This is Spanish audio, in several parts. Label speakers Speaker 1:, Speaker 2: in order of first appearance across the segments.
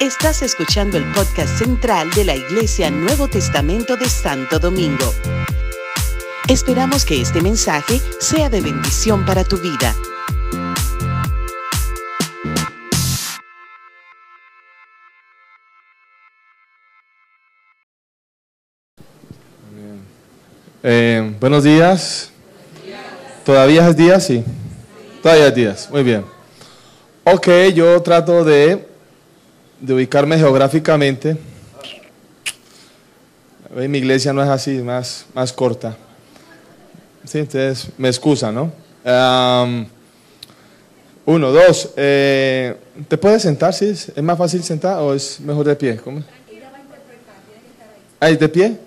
Speaker 1: Estás escuchando el podcast central de la Iglesia Nuevo Testamento de Santo Domingo. Esperamos que este mensaje sea de bendición para tu vida.
Speaker 2: Eh, buenos días. ¿Todavía es día? Sí. Todavía es días. Muy bien. Ok, yo trato de, de ubicarme geográficamente. Mi iglesia no es así, más, más corta. Sí, entonces me excusa, ¿no? uno, dos. Eh, ¿Te puedes sentar? Sí, ¿Es más fácil sentar o es mejor de pie? ¿Cómo? ¿Ahí de pie?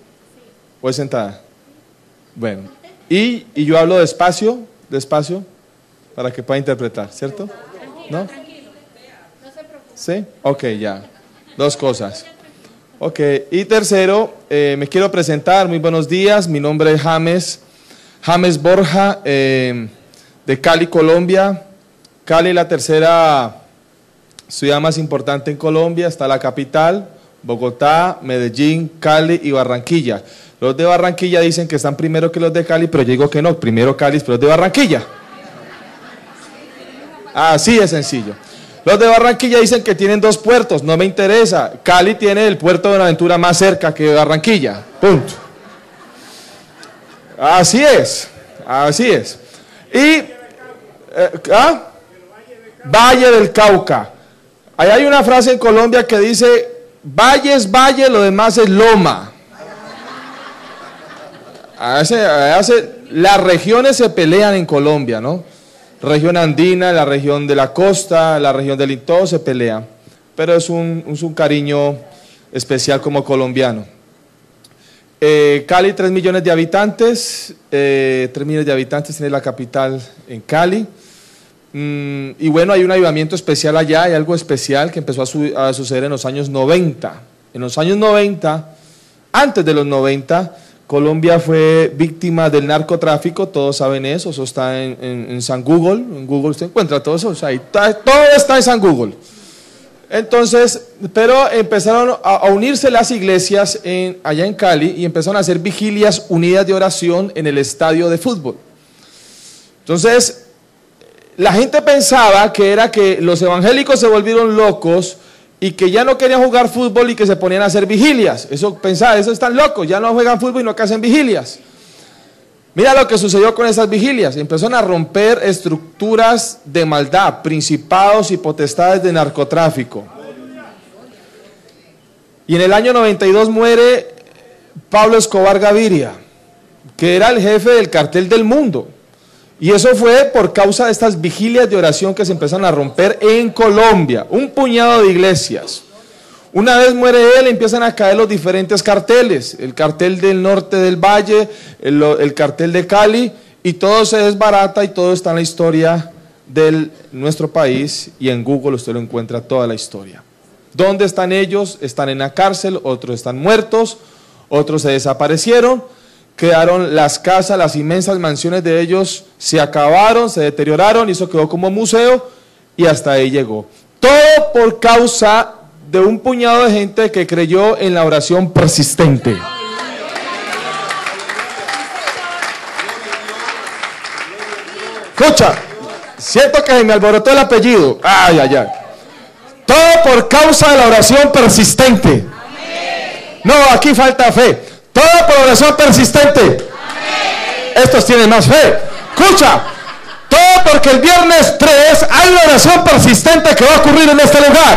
Speaker 2: ¿O es sentada? Bueno. Y, y yo hablo despacio, despacio, para que pueda interpretar, ¿cierto? ¿No? ¿Sí? Ok, ya. Dos cosas. Ok, y tercero, eh, me quiero presentar. Muy buenos días. Mi nombre es James, James Borja, eh, de Cali, Colombia. Cali, la tercera ciudad más importante en Colombia, está la capital, Bogotá, Medellín, Cali y Barranquilla. Los de Barranquilla dicen que están primero que los de Cali, pero yo digo que no, primero Cali, pero los de Barranquilla. Así es sencillo. Los de Barranquilla dicen que tienen dos puertos, no me interesa. Cali tiene el puerto de Buenaventura más cerca que Barranquilla. Punto. Así es, así es. Y, eh, ¿ah? Valle del Cauca. Ahí hay una frase en Colombia que dice, valle es valle, lo demás es loma. las regiones se pelean en Colombia, ¿no? Región andina, la región de la costa, la región del todo se pelea, pero es un, cariño especial como colombiano. Eh, Cali, 3 millones de habitantes, eh, 3 millones de habitantes tiene la capital en Cali. Mm, y bueno, hay un avivamiento especial allá, hay algo especial que empezó a, a suceder en los años 90. En los años 90, antes de los 90, Colombia fue víctima del narcotráfico, todos saben eso, eso está en, San Google, en Google usted encuentra todo eso, todo está en San Google. Entonces, pero empezaron a, unirse las iglesias allá en Cali y empezaron a hacer vigilias unidas de oración en el estadio de fútbol. Entonces, la gente pensaba que era que los evangélicos se volvieron locos y que ya no querían jugar fútbol y que se ponían a hacer vigilias. Eso pensaba, eso están locos, ya no juegan fútbol y no que hacen vigilias. Mira lo que sucedió con esas vigilias. Empezaron a romper estructuras de maldad, principados y potestades de narcotráfico. Y en el año 92 muere Pablo Escobar Gaviria, que era el jefe del cartel del mundo. Y eso fue por causa de estas vigilias de oración que se empezaron a romper en Colombia, un puñado de iglesias. Una vez muere él, empiezan a caer los diferentes carteles, el cartel del norte del valle, el, cartel de Cali, y todo se desbarata y todo está en la historia de nuestro país y en Google usted lo encuentra toda la historia. ¿Dónde están ellos? Están en la cárcel, otros están muertos, otros se desaparecieron quedaron las casas, las inmensas mansiones de ellos se acabaron, se deterioraron y eso quedó como museo y hasta ahí llegó. Todo por causa de un puñado de gente que creyó en la oración persistente. Escucha, siento que me alborotó el apellido. Ay, ay, ay. Todo por causa de la oración persistente. No, aquí falta fe. Todo por oración persistente. Estos tienen más fe. Escucha. Todo porque el viernes 3 hay una oración persistente que va a ocurrir en este lugar.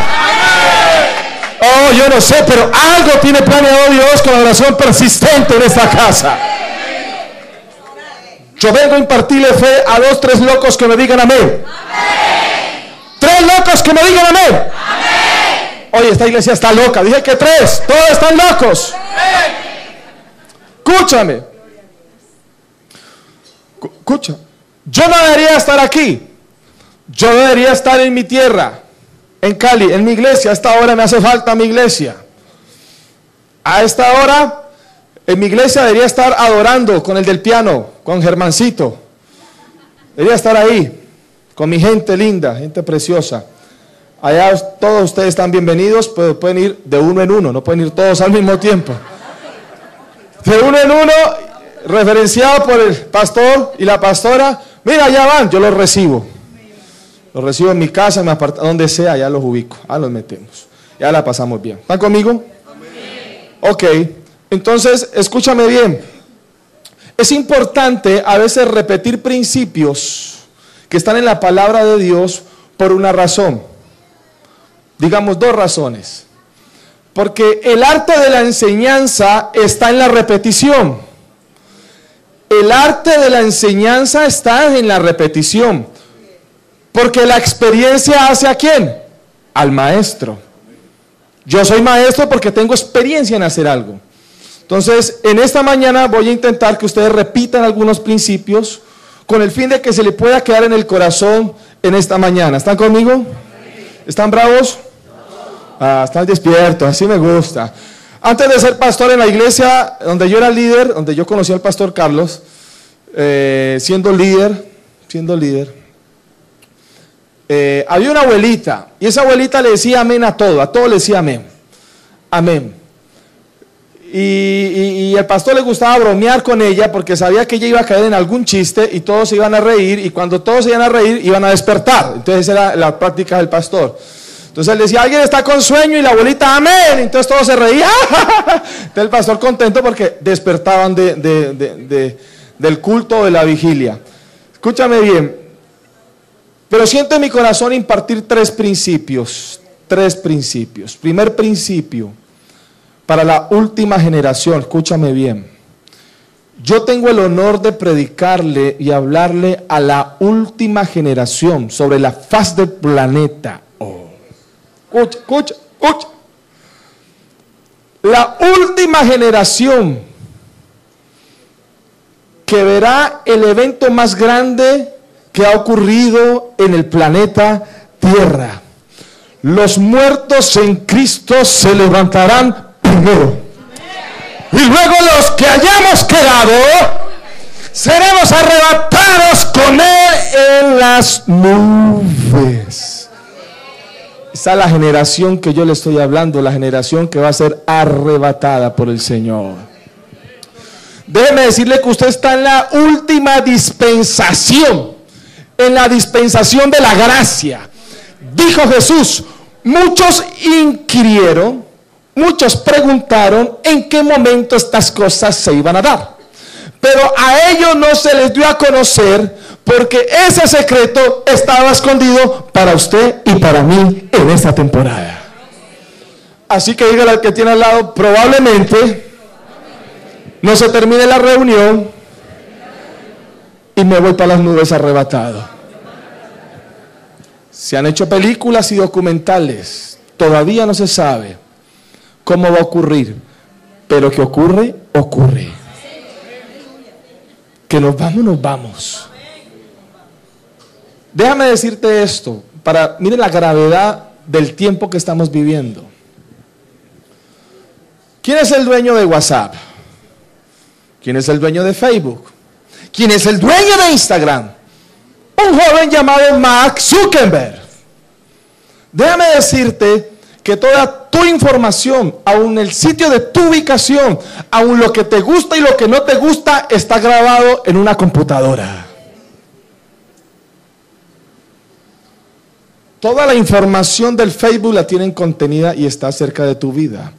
Speaker 2: Oh, yo no sé, pero algo tiene planeado Dios con la oración persistente en esta casa. Yo vengo a impartirle fe a dos, tres locos que me digan amén. Tres locos que me digan amén. Oye, esta iglesia está loca. Dije que tres. Todos están locos. Escúchame. Escucha. Yo no debería estar aquí. Yo debería estar en mi tierra, en Cali, en mi iglesia. A esta hora me hace falta mi iglesia. A esta hora, en mi iglesia debería estar adorando con el del piano, con Germancito. Debería estar ahí, con mi gente linda, gente preciosa. Allá todos ustedes están bienvenidos, pero pueden ir de uno en uno, no pueden ir todos al mismo tiempo. De uno en uno, referenciado por el pastor y la pastora. Mira, ya van, yo los recibo. Los recibo en mi casa, en mi apartamento, donde sea, ya los ubico, ya los metemos. Ya la pasamos bien. ¿Están conmigo? Ok, entonces escúchame bien. Es importante a veces repetir principios que están en la palabra de Dios por una razón. Digamos dos razones. Porque el arte de la enseñanza está en la repetición. El arte de la enseñanza está en la repetición. Porque la experiencia hace a quién? Al maestro. Yo soy maestro porque tengo experiencia en hacer algo. Entonces, en esta mañana voy a intentar que ustedes repitan algunos principios con el fin de que se le pueda quedar en el corazón en esta mañana. ¿Están conmigo? ¿Están bravos? Ah, están despiertos, así me gusta. Antes de ser pastor en la iglesia donde yo era líder, donde yo conocí al pastor Carlos, eh, siendo líder, siendo líder, eh, había una abuelita y esa abuelita le decía amén a todo, a todo le decía amén. Amén. Y, el pastor le gustaba bromear con ella porque sabía que ella iba a caer en algún chiste y todos se iban a reír y cuando todos se iban a reír iban a despertar. Entonces esa era la práctica del pastor. Entonces él decía, alguien está con sueño y la abuelita, amén. Entonces todos se reían. Entonces el pastor contento porque despertaban del culto de la vigilia. Escúchame bien, pero siento en mi corazón impartir tres principios, tres principios. Primer principio, para la última generación, escúchame bien. Yo tengo el honor de predicarle y hablarle a la última generación sobre la faz del planeta. La última generación que verá el evento más grande que ha ocurrido en el planeta Tierra. Los muertos en Cristo se levantarán primero. Y luego los que hayamos quedado, seremos arrebatados con Él en las nubes. Esa es la generación que yo le estoy hablando, la generación que va a ser arrebatada por el Señor. Déjeme decirle que usted está en la última dispensación en la dispensación de la gracia. Dijo Jesús, muchos inquirieron, muchos preguntaron en qué momento estas cosas se iban a dar. Pero a ellos no se les dio a conocer porque ese secreto estaba escondido para usted y para mí en esta temporada. Así que dígale al que tiene al lado, probablemente no se termine la reunión y me voy para las nubes arrebatado. Se han hecho películas y documentales. Todavía no se sabe cómo va a ocurrir. Pero que ocurre, ocurre. Que nos vamos, nos vamos. Déjame decirte esto, para mire la gravedad del tiempo que estamos viviendo. ¿Quién es el dueño de WhatsApp? ¿Quién es el dueño de Facebook? ¿Quién es el dueño de Instagram? Un joven llamado Mark Zuckerberg. Déjame decirte que toda tu información, aún el sitio de tu ubicación, aún lo que te gusta y lo que no te gusta, está grabado en una computadora. Toda la información del Facebook la tienen contenida y está cerca de tu vida.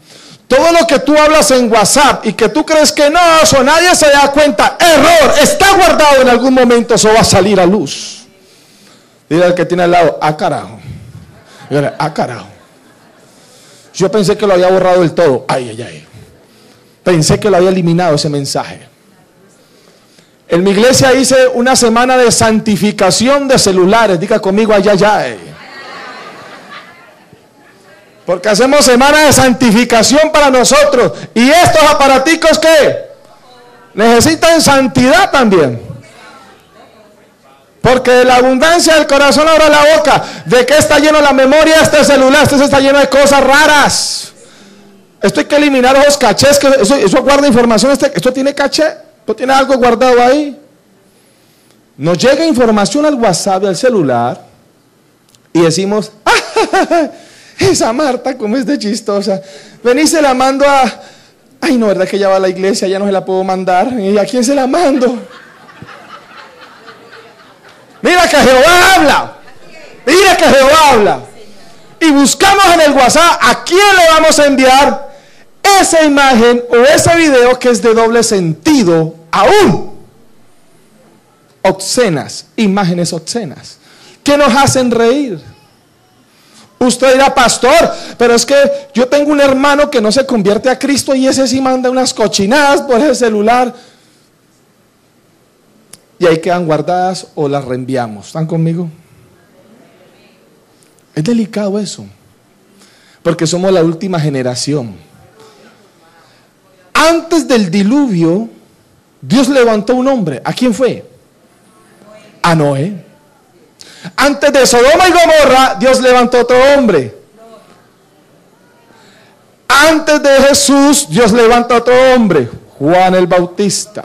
Speaker 2: Todo lo que tú hablas en WhatsApp y que tú crees que no, eso nadie se da cuenta, error, está guardado en algún momento, eso va a salir a luz. Dile al que tiene al lado, ah carajo. Dile, ah carajo. Yo pensé que lo había borrado del todo. Ay, ay, ay. Pensé que lo había eliminado ese mensaje. En mi iglesia hice una semana de santificación de celulares. Diga conmigo, ay, ay, ay. Porque hacemos semana de santificación para nosotros. Y estos aparaticos que necesitan santidad también. Porque de la abundancia del corazón abra la boca. ¿De qué está lleno la memoria este celular? Este está lleno de cosas raras. Esto hay que eliminar esos cachés. Que eso, guarda información. Este, esto tiene caché. Esto tiene algo guardado ahí. Nos llega información al WhatsApp al celular Y decimos, ¡Ah, esa Marta, como es de chistosa. Vení, se la mando a... Ay, no, ¿verdad que ya va a la iglesia? Ya no se la puedo mandar. ¿Y a quién se la mando? Mira que Jehová habla. Mira que Jehová habla. Y buscamos en el WhatsApp a quién le vamos a enviar esa imagen o ese video que es de doble sentido aún. Obscenas, imágenes obscenas, que nos hacen reír. Usted dirá, pastor, pero es que yo tengo un hermano que no se convierte a Cristo y ese sí manda unas cochinadas por ese celular. Y ahí quedan guardadas o las reenviamos. ¿Están conmigo? Es delicado eso, porque somos la última generación. Antes del diluvio, Dios levantó un hombre. ¿A quién fue? A Noé. Antes de Sodoma y Gomorra, Dios levantó otro hombre. Antes de Jesús, Dios levantó otro hombre, Juan el Bautista.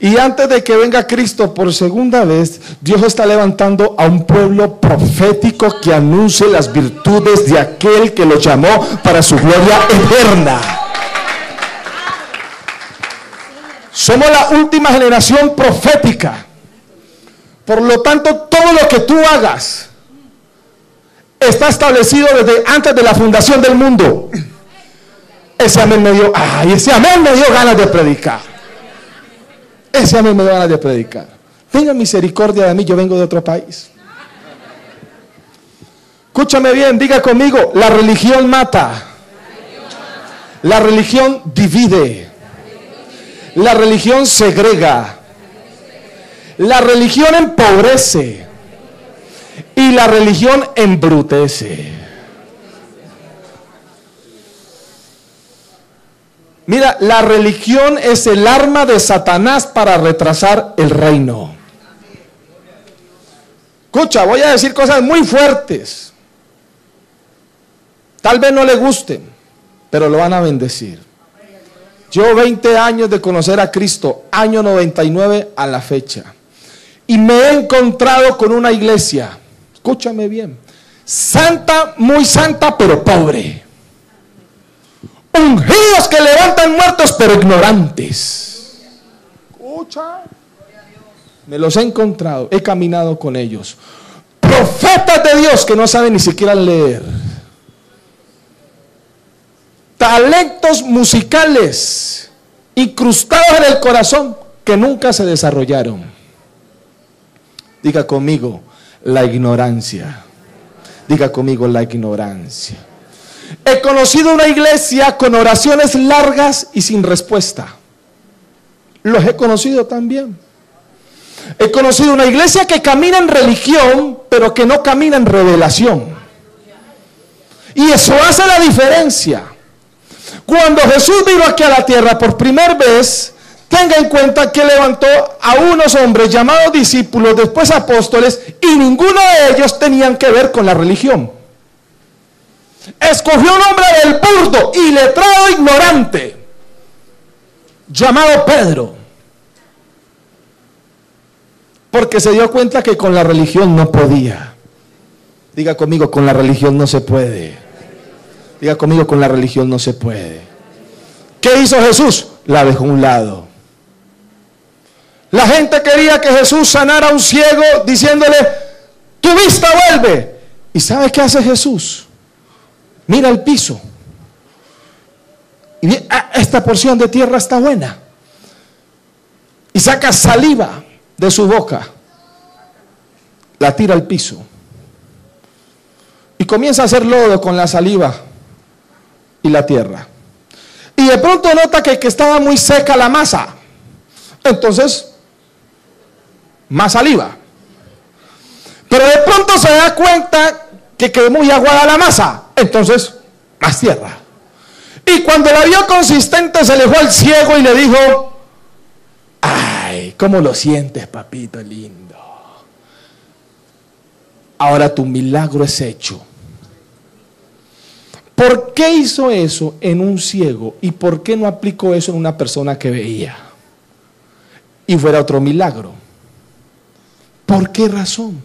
Speaker 2: Y antes de que venga Cristo por segunda vez, Dios está levantando a un pueblo profético que anuncie las virtudes de aquel que lo llamó para su gloria eterna. Somos la última generación profética. Por lo tanto, todo lo que tú hagas está establecido desde antes de la fundación del mundo. Ese amén me dio, ay, ese amén me dio ganas de predicar. Ese amén me dio ganas de predicar. Tenga misericordia de mí, yo vengo de otro país. Escúchame bien, diga conmigo, la religión mata. La religión divide. La religión segrega. La religión empobrece y la religión embrutece. Mira, la religión es el arma de Satanás para retrasar el reino. Escucha, voy a decir cosas muy fuertes. Tal vez no le gusten, pero lo van a bendecir. Yo 20 años de conocer a Cristo, año 99 a la fecha. Y me he encontrado con una iglesia, escúchame bien, santa, muy santa, pero pobre. Ungidos que levantan muertos, pero ignorantes. Escucha. Me los he encontrado, he caminado con ellos. Profetas de Dios que no saben ni siquiera leer. Talentos musicales incrustados en el corazón que nunca se desarrollaron. Diga conmigo, la ignorancia. Diga conmigo, la ignorancia. He conocido una iglesia con oraciones largas y sin respuesta. Los he conocido también. He conocido una iglesia que camina en religión, pero que no camina en revelación. Y eso hace la diferencia. Cuando Jesús vino aquí a la tierra por primera vez, tenga en cuenta que levantó a unos hombres llamados discípulos, después apóstoles, y ninguno de ellos tenían que ver con la religión. Escogió un hombre del burdo y letrado ignorante, llamado Pedro, porque se dio cuenta que con la religión no podía. Diga conmigo, con la religión no se puede. Diga conmigo, con la religión no se puede. ¿Qué hizo Jesús? La dejó a un lado. La gente quería que Jesús sanara a un ciego diciéndole, tu vista vuelve. ¿Y sabe qué hace Jesús? Mira el piso. Y ah, esta porción de tierra está buena. Y saca saliva de su boca. La tira al piso. Y comienza a hacer lodo con la saliva y la tierra. Y de pronto nota que, que estaba muy seca la masa. Entonces más saliva. Pero de pronto se da cuenta que quedó muy aguada la masa, entonces más tierra. Y cuando la vio consistente se le fue al ciego y le dijo, ay, ¿cómo lo sientes, papito lindo? Ahora tu milagro es hecho. ¿Por qué hizo eso en un ciego y por qué no aplicó eso en una persona que veía? Y fuera otro milagro. ¿Por qué razón?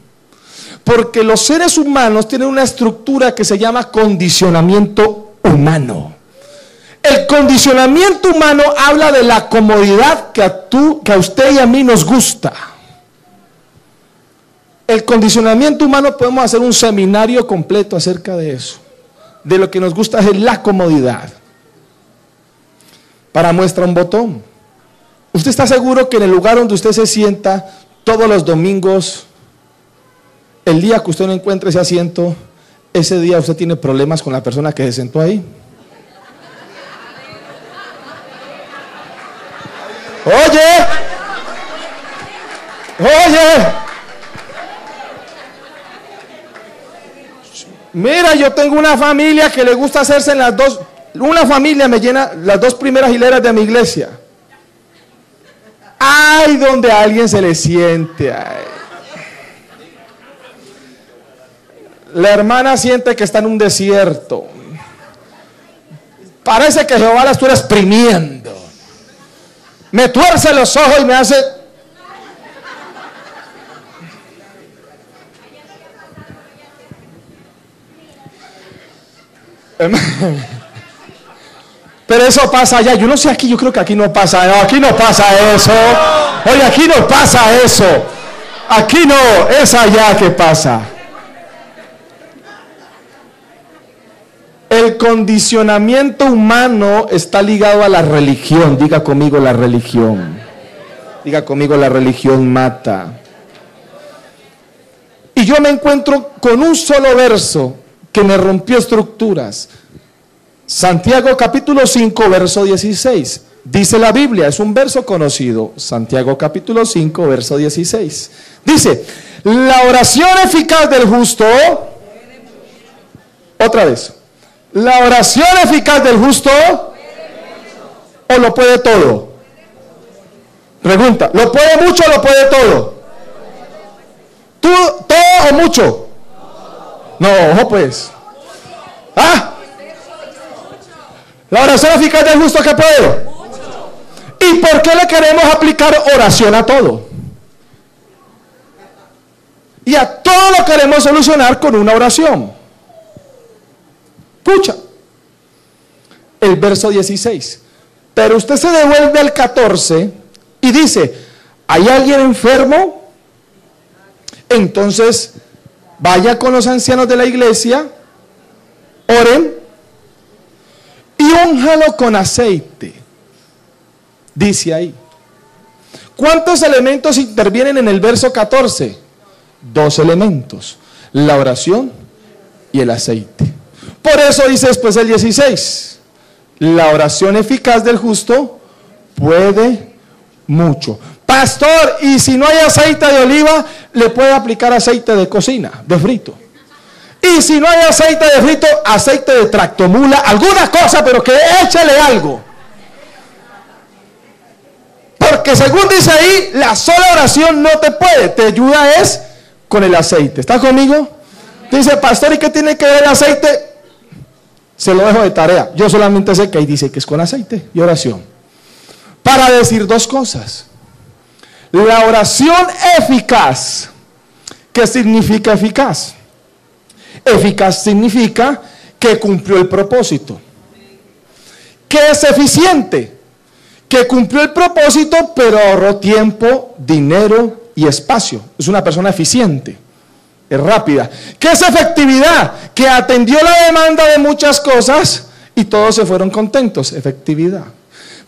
Speaker 2: Porque los seres humanos tienen una estructura que se llama condicionamiento humano. El condicionamiento humano habla de la comodidad que a, tú, que a usted y a mí nos gusta. El condicionamiento humano podemos hacer un seminario completo acerca de eso. De lo que nos gusta es la comodidad. Para muestra un botón. ¿Usted está seguro que en el lugar donde usted se sienta todos los domingos el día que usted no encuentre ese asiento, ese día usted tiene problemas con la persona que se sentó ahí. Oye, oye, mira, yo tengo una familia que le gusta hacerse en las dos, una familia me llena las dos primeras hileras de mi iglesia. Ay, donde alguien se le siente. La hermana siente que está en un desierto. Parece que Jehová la estuviera exprimiendo. Me tuerce los ojos y me hace... Pero eso pasa allá. Yo no sé aquí, yo creo que aquí no pasa. No, aquí no pasa eso. Oye, aquí no pasa eso. Aquí no, es allá que pasa. El condicionamiento humano está ligado a la religión. Diga conmigo la religión. Diga conmigo la religión mata. Y yo me encuentro con un solo verso que me rompió estructuras. Santiago capítulo 5, verso 16. Dice la Biblia, es un verso conocido. Santiago capítulo 5, verso 16. Dice, la oración eficaz del justo. Otra vez. La oración eficaz del justo o lo puede todo. Pregunta, ¿lo puede mucho o lo puede todo? ¿Tú, todo o mucho? No, ojo pues. ¿Ah? La oración eficaz del justo que puede. ¿Y por qué le queremos aplicar oración a todo? Y a todo lo queremos solucionar con una oración. Escucha. El verso 16. Pero usted se devuelve al 14 y dice, ¿hay alguien enfermo? Entonces, vaya con los ancianos de la iglesia, oren y con aceite. Dice ahí. ¿Cuántos elementos intervienen en el verso 14? Dos elementos. La oración y el aceite. Por eso dice después el 16, la oración eficaz del justo puede mucho. Pastor, y si no hay aceite de oliva, le puede aplicar aceite de cocina, de frito. Y si no hay aceite de frito, aceite de tractomula, alguna cosa, pero que échale algo. Porque según dice ahí, la sola oración no te puede, te ayuda es con el aceite. ¿Estás conmigo? Dice, pastor, ¿y qué tiene que ver el aceite? Se lo dejo de tarea. Yo solamente sé que ahí dice que es con aceite y oración. Para decir dos cosas. La oración eficaz. ¿Qué significa eficaz? Eficaz significa que cumplió el propósito. ¿Qué es eficiente? Que cumplió el propósito pero ahorró tiempo, dinero y espacio. Es una persona eficiente es rápida. ¿Qué es efectividad? Que atendió la demanda de muchas cosas y todos se fueron contentos. Efectividad.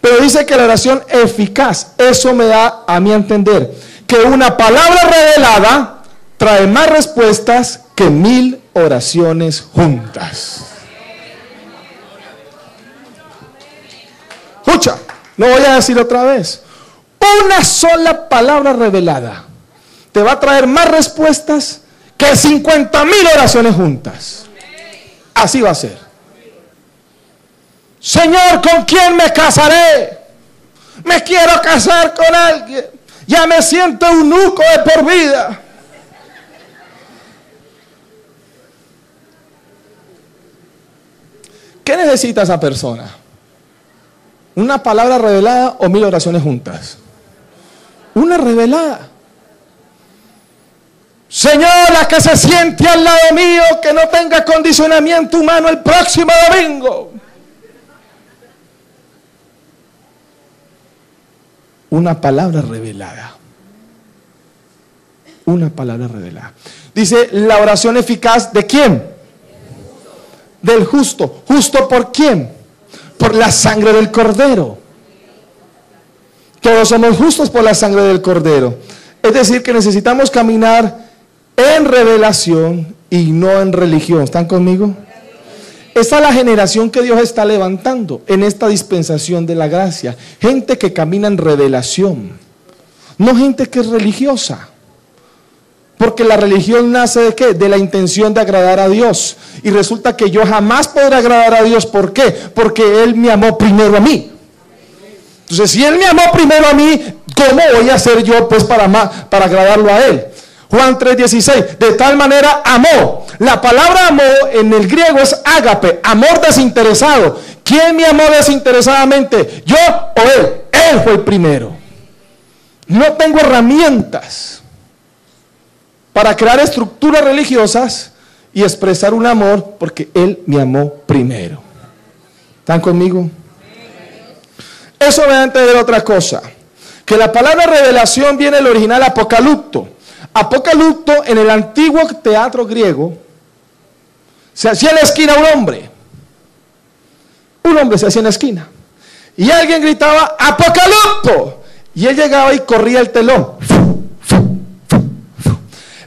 Speaker 2: Pero dice que la oración eficaz, eso me da a mí entender que una palabra revelada trae más respuestas que mil oraciones juntas. Escucha, lo voy a decir otra vez. Una sola palabra revelada te va a traer más respuestas que 50 mil oraciones juntas. Así va a ser. Señor, ¿con quién me casaré? Me quiero casar con alguien. Ya me siento eunuco de por vida. ¿Qué necesita esa persona? ¿Una palabra revelada o mil oraciones juntas? Una revelada. Señor, la que se siente al lado mío, que no tenga condicionamiento humano el próximo domingo. Una palabra revelada. Una palabra revelada. Dice la oración eficaz de quién? Del justo. ¿Justo por quién? Por la sangre del cordero. Todos somos justos por la sangre del cordero. Es decir, que necesitamos caminar en revelación y no en religión. ¿Están conmigo? Esta es la generación que Dios está levantando en esta dispensación de la gracia. Gente que camina en revelación. No gente que es religiosa. Porque la religión nace de qué? De la intención de agradar a Dios. Y resulta que yo jamás podré agradar a Dios. ¿Por qué? Porque Él me amó primero a mí. Entonces, si Él me amó primero a mí, ¿cómo voy a hacer yo pues para, para agradarlo a Él? Juan 3:16, de tal manera amó. La palabra amó en el griego es ágape, amor desinteresado. ¿Quién me amó desinteresadamente? ¿Yo o Él? Él fue el primero. No tengo herramientas para crear estructuras religiosas y expresar un amor porque Él me amó primero. ¿Están conmigo? Eso me da a entender otra cosa. Que la palabra revelación viene del original apocalipto. Apocalipto en el antiguo teatro griego se hacía en la esquina un hombre. Un hombre se hacía en la esquina. Y alguien gritaba, apocalipto. Y él llegaba y corría el telón.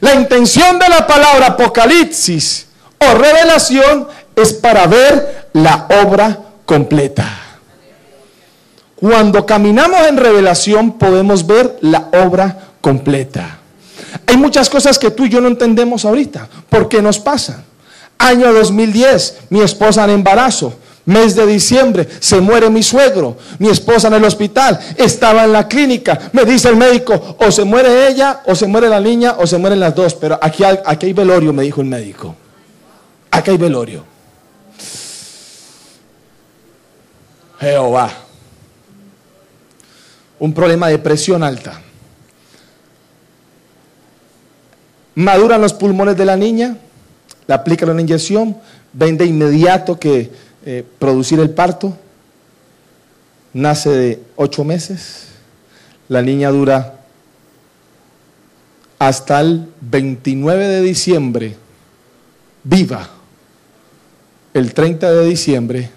Speaker 2: La intención de la palabra apocalipsis o revelación es para ver la obra completa. Cuando caminamos en revelación podemos ver la obra completa. Hay muchas cosas que tú y yo no entendemos ahorita. ¿Por qué nos pasan? Año 2010, mi esposa en embarazo. Mes de diciembre, se muere mi suegro, mi esposa en el hospital, estaba en la clínica, me dice el médico, o se muere ella, o se muere la niña, o se mueren las dos, pero aquí hay, aquí hay velorio, me dijo el médico. Aquí hay velorio. Jehová. Un problema de presión alta. Maduran los pulmones de la niña, le aplican una inyección, ven de inmediato que eh, producir el parto, nace de ocho meses, la niña dura hasta el 29 de diciembre, viva. El 30 de diciembre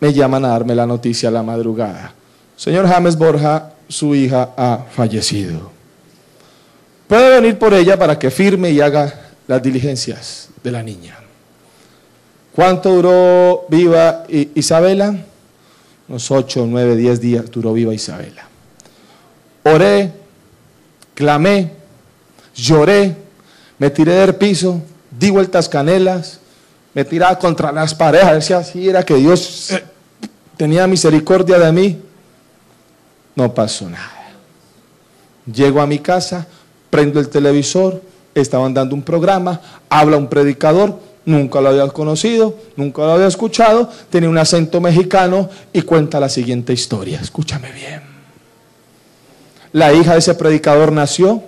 Speaker 2: me llaman a darme la noticia a la madrugada. Señor James Borja, su hija ha fallecido. Puede venir por ella para que firme y haga las diligencias de la niña. ¿Cuánto duró viva Isabela? Unos ocho, nueve, diez días duró viva Isabela. Oré, clamé, lloré, me tiré del piso, di vueltas canelas, me tiraba contra las paredes, decía así, era que Dios tenía misericordia de mí. No pasó nada. Llego a mi casa, prendo el televisor, estaban dando un programa, habla un predicador, nunca lo había conocido, nunca lo había escuchado, tenía un acento mexicano y cuenta la siguiente historia. Escúchame bien. La hija de ese predicador nació,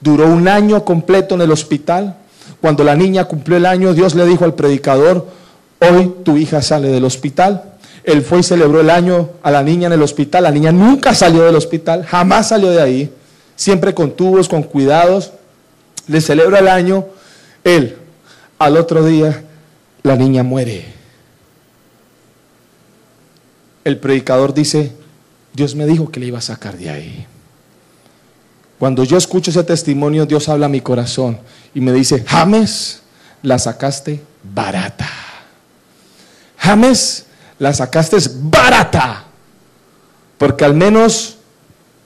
Speaker 2: duró un año completo en el hospital. Cuando la niña cumplió el año, Dios le dijo al predicador, hoy tu hija sale del hospital. Él fue y celebró el año a la niña en el hospital. La niña nunca salió del hospital, jamás salió de ahí siempre con tubos, con cuidados. Le celebra el año. Él, al otro día, la niña muere. El predicador dice, Dios me dijo que le iba a sacar de ahí. Cuando yo escucho ese testimonio, Dios habla a mi corazón y me dice, James, la sacaste barata. James, la sacaste barata. Porque al menos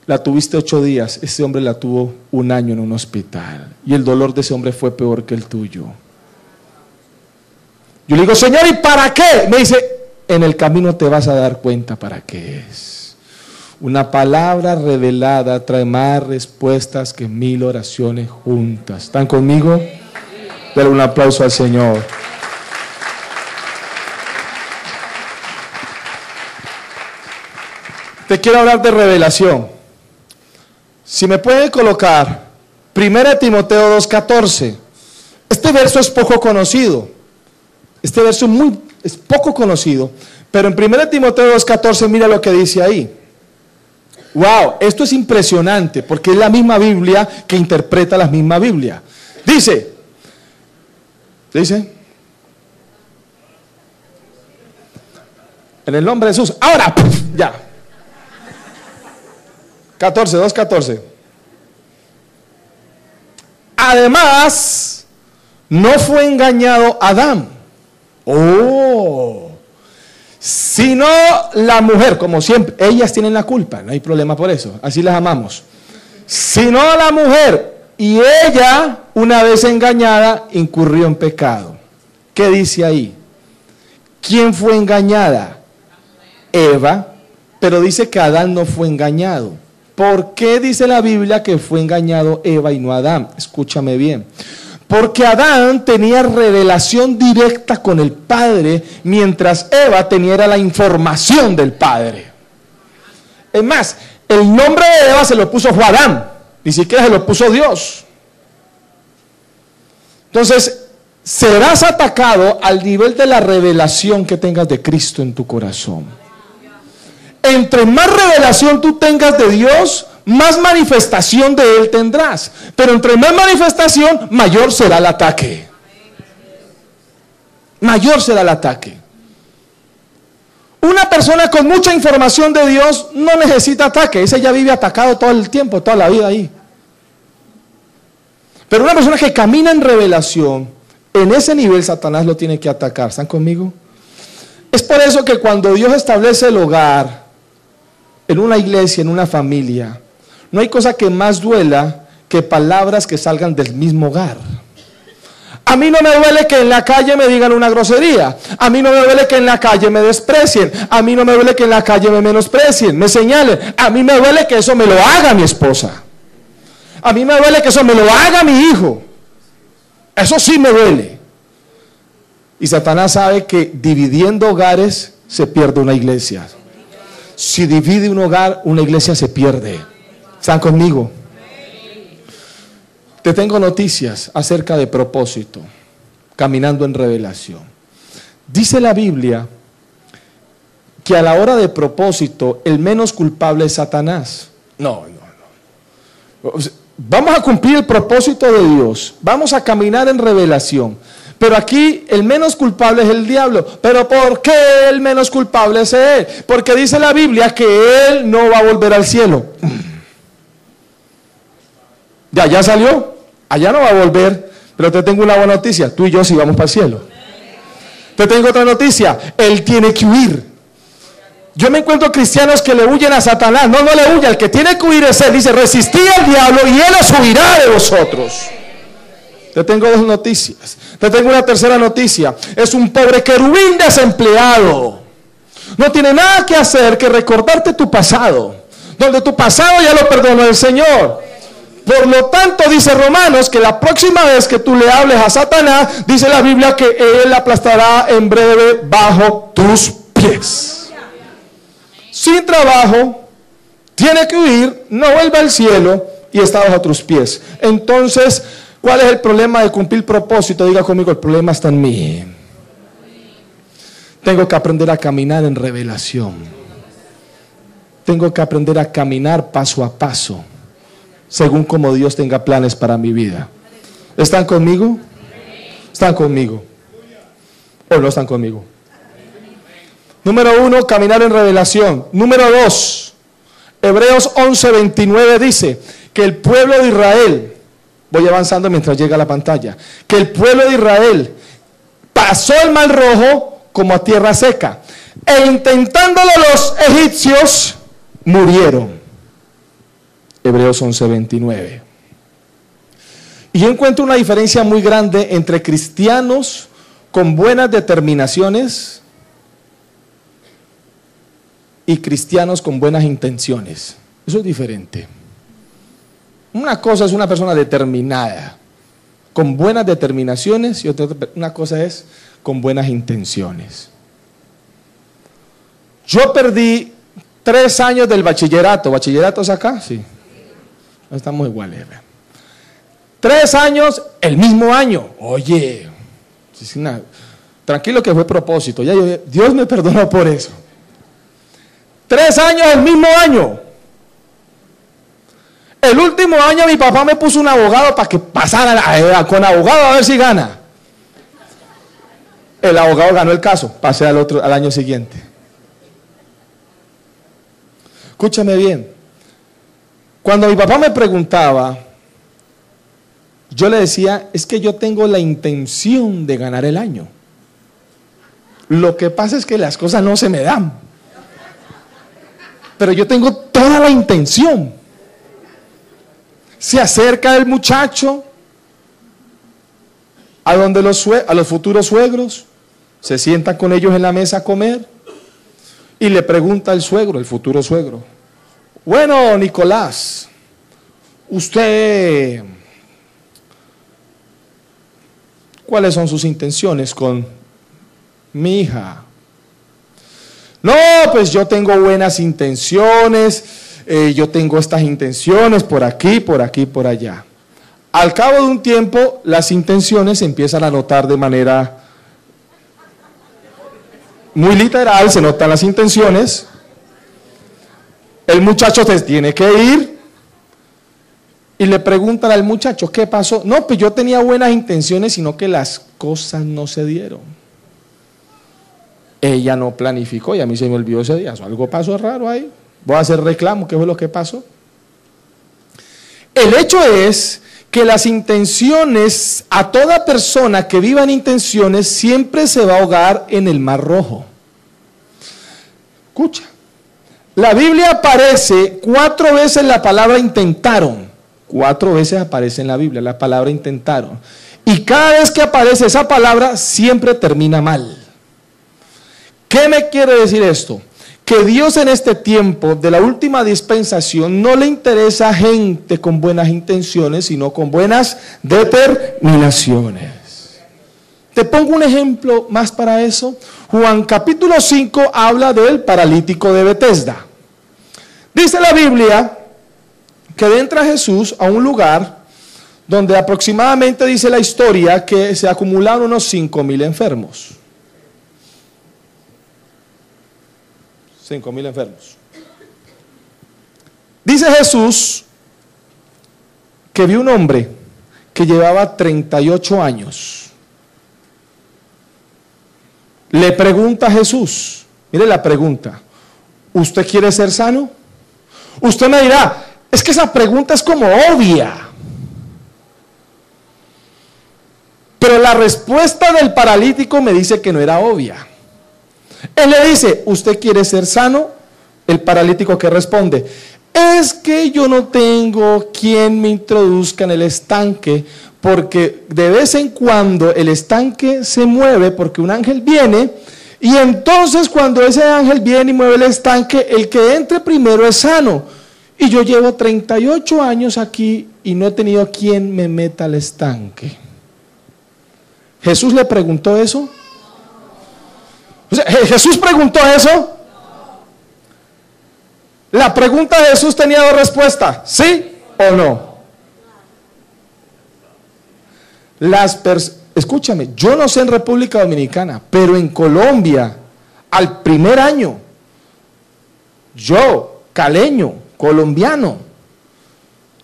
Speaker 2: la tuviste ocho días, ese hombre la tuvo un año en un hospital. Y el dolor de ese hombre fue peor que el tuyo. Yo le digo, Señor, ¿y para qué? Me dice, en el camino te vas a dar cuenta para qué es. Una palabra revelada trae más respuestas que mil oraciones juntas. ¿Están conmigo? Dale un aplauso al Señor. Te quiero hablar de revelación. Si me puede colocar Primera Timoteo 2.14. Este verso es poco conocido. Este verso muy, es poco conocido. Pero en 1 Timoteo 2.14 mira lo que dice ahí. Wow, esto es impresionante porque es la misma Biblia que interpreta la misma Biblia. Dice, dice, en el nombre de Jesús, ahora, ya. 14, 2.14. Además, no fue engañado Adán. Oh sino la mujer, como siempre, ellas tienen la culpa, no hay problema por eso, así las amamos. Sino la mujer, y ella, una vez engañada, incurrió en pecado. ¿Qué dice ahí? ¿Quién fue engañada? Eva, pero dice que Adán no fue engañado. ¿Por qué dice la Biblia que fue engañado Eva y no Adán? Escúchame bien. Porque Adán tenía revelación directa con el Padre, mientras Eva tenía la información del Padre. Es más, el nombre de Eva se lo puso Adán, ni siquiera se lo puso Dios. Entonces, serás atacado al nivel de la revelación que tengas de Cristo en tu corazón. Entre más revelación tú tengas de Dios, más manifestación de Él tendrás. Pero entre más manifestación, mayor será el ataque. Mayor será el ataque. Una persona con mucha información de Dios no necesita ataque. Ese ya vive atacado todo el tiempo, toda la vida ahí. Pero una persona que camina en revelación, en ese nivel Satanás lo tiene que atacar. ¿Están conmigo? Es por eso que cuando Dios establece el hogar, en una iglesia, en una familia, no hay cosa que más duela que palabras que salgan del mismo hogar. A mí no me duele que en la calle me digan una grosería. A mí no me duele que en la calle me desprecien. A mí no me duele que en la calle me menosprecien, me señalen. A mí me duele que eso me lo haga mi esposa. A mí me duele que eso me lo haga mi hijo. Eso sí me duele. Y Satanás sabe que dividiendo hogares se pierde una iglesia. Si divide un hogar, una iglesia se pierde. ¿Están conmigo? Te tengo noticias acerca de propósito, caminando en revelación. Dice la Biblia que a la hora de propósito el menos culpable es Satanás. No, no, no. Vamos a cumplir el propósito de Dios, vamos a caminar en revelación. Pero aquí el menos culpable es el diablo. ¿Pero por qué el menos culpable es él? Porque dice la Biblia que él no va a volver al cielo. Ya, ya salió. Allá no va a volver. Pero te tengo una buena noticia. Tú y yo sí vamos para el cielo. Te tengo otra noticia. Él tiene que huir. Yo me encuentro cristianos que le huyen a Satanás. No, no le huye. El que tiene que huir es él. Dice, resistí al diablo y él os huirá de vosotros. Te tengo dos noticias. Te tengo una tercera noticia. Es un pobre querubín desempleado. No tiene nada que hacer que recordarte tu pasado. Donde tu pasado ya lo perdonó el Señor. Por lo tanto, dice Romanos que la próxima vez que tú le hables a Satanás, dice la Biblia que él aplastará en breve bajo tus pies. Sin trabajo, tiene que huir, no vuelve al cielo y está bajo tus pies. Entonces, ¿cuál es el problema de cumplir propósito? Diga conmigo, el problema está en mí. Tengo que aprender a caminar en revelación. Tengo que aprender a caminar paso a paso según como Dios tenga planes para mi vida. ¿Están conmigo? ¿Están conmigo? ¿O no están conmigo? Número uno, caminar en revelación. Número dos, Hebreos 11, 29 dice que el pueblo de Israel, voy avanzando mientras llega la pantalla, que el pueblo de Israel pasó el mar rojo como a tierra seca. E intentándolo los egipcios, murieron. Hebreos 11:29. Y yo encuentro una diferencia muy grande entre cristianos con buenas determinaciones y cristianos con buenas intenciones. Eso es diferente. Una cosa es una persona determinada, con buenas determinaciones, y otra una cosa es con buenas intenciones. Yo perdí tres años del bachillerato. ¿Bachillerato es acá? Sí. Estamos iguales. Tres años, el mismo año. Oye, tranquilo que fue propósito. Ya Dios me perdonó por eso. Tres años, el mismo año. El último año mi papá me puso un abogado para que pasara con abogado a ver si gana. El abogado ganó el caso, pasé al otro al año siguiente. Escúchame bien. Cuando mi papá me preguntaba, yo le decía, es que yo tengo la intención de ganar el año. Lo que pasa es que las cosas no se me dan. Pero yo tengo toda la intención. Se acerca el muchacho a donde los, a los futuros suegros, se sienta con ellos en la mesa a comer y le pregunta al suegro, el futuro suegro, bueno, Nicolás, usted, ¿cuáles son sus intenciones con mi hija? No, pues yo tengo buenas intenciones, eh, yo tengo estas intenciones por aquí, por aquí, por allá. Al cabo de un tiempo, las intenciones se empiezan a notar de manera muy literal, se notan las intenciones. El muchacho se tiene que ir y le preguntan al muchacho, ¿qué pasó? No, pues yo tenía buenas intenciones, sino que las cosas no se dieron. Ella no planificó y a mí se me olvidó ese día. Algo pasó raro ahí. Voy a hacer reclamo, ¿qué fue lo que pasó? El hecho es que las intenciones, a toda persona que viva en intenciones, siempre se va a ahogar en el mar rojo. Escucha, la Biblia aparece cuatro veces la palabra intentaron. Cuatro veces aparece en la Biblia la palabra intentaron. Y cada vez que aparece esa palabra, siempre termina mal. ¿Qué me quiere decir esto? que Dios en este tiempo de la última dispensación no le interesa a gente con buenas intenciones, sino con buenas determinaciones. Te pongo un ejemplo más para eso. Juan capítulo 5 habla del paralítico de Bethesda. Dice la Biblia que entra Jesús a un lugar donde aproximadamente dice la historia que se acumularon unos cinco mil enfermos. Cinco mil enfermos. Dice Jesús que vio un hombre que llevaba 38 años. Le pregunta a Jesús, mire la pregunta, ¿usted quiere ser sano? Usted me dirá, es que esa pregunta es como obvia. Pero la respuesta del paralítico me dice que no era obvia. Él le dice, ¿usted quiere ser sano? El paralítico que responde, es que yo no tengo quien me introduzca en el estanque, porque de vez en cuando el estanque se mueve porque un ángel viene, y entonces cuando ese ángel viene y mueve el estanque, el que entre primero es sano. Y yo llevo 38 años aquí y no he tenido quien me meta al estanque. Jesús le preguntó eso. Jesús preguntó eso. La pregunta de Jesús tenía dos respuestas, ¿sí o no? Las escúchame, yo no sé en República Dominicana, pero en Colombia, al primer año, yo, caleño, colombiano,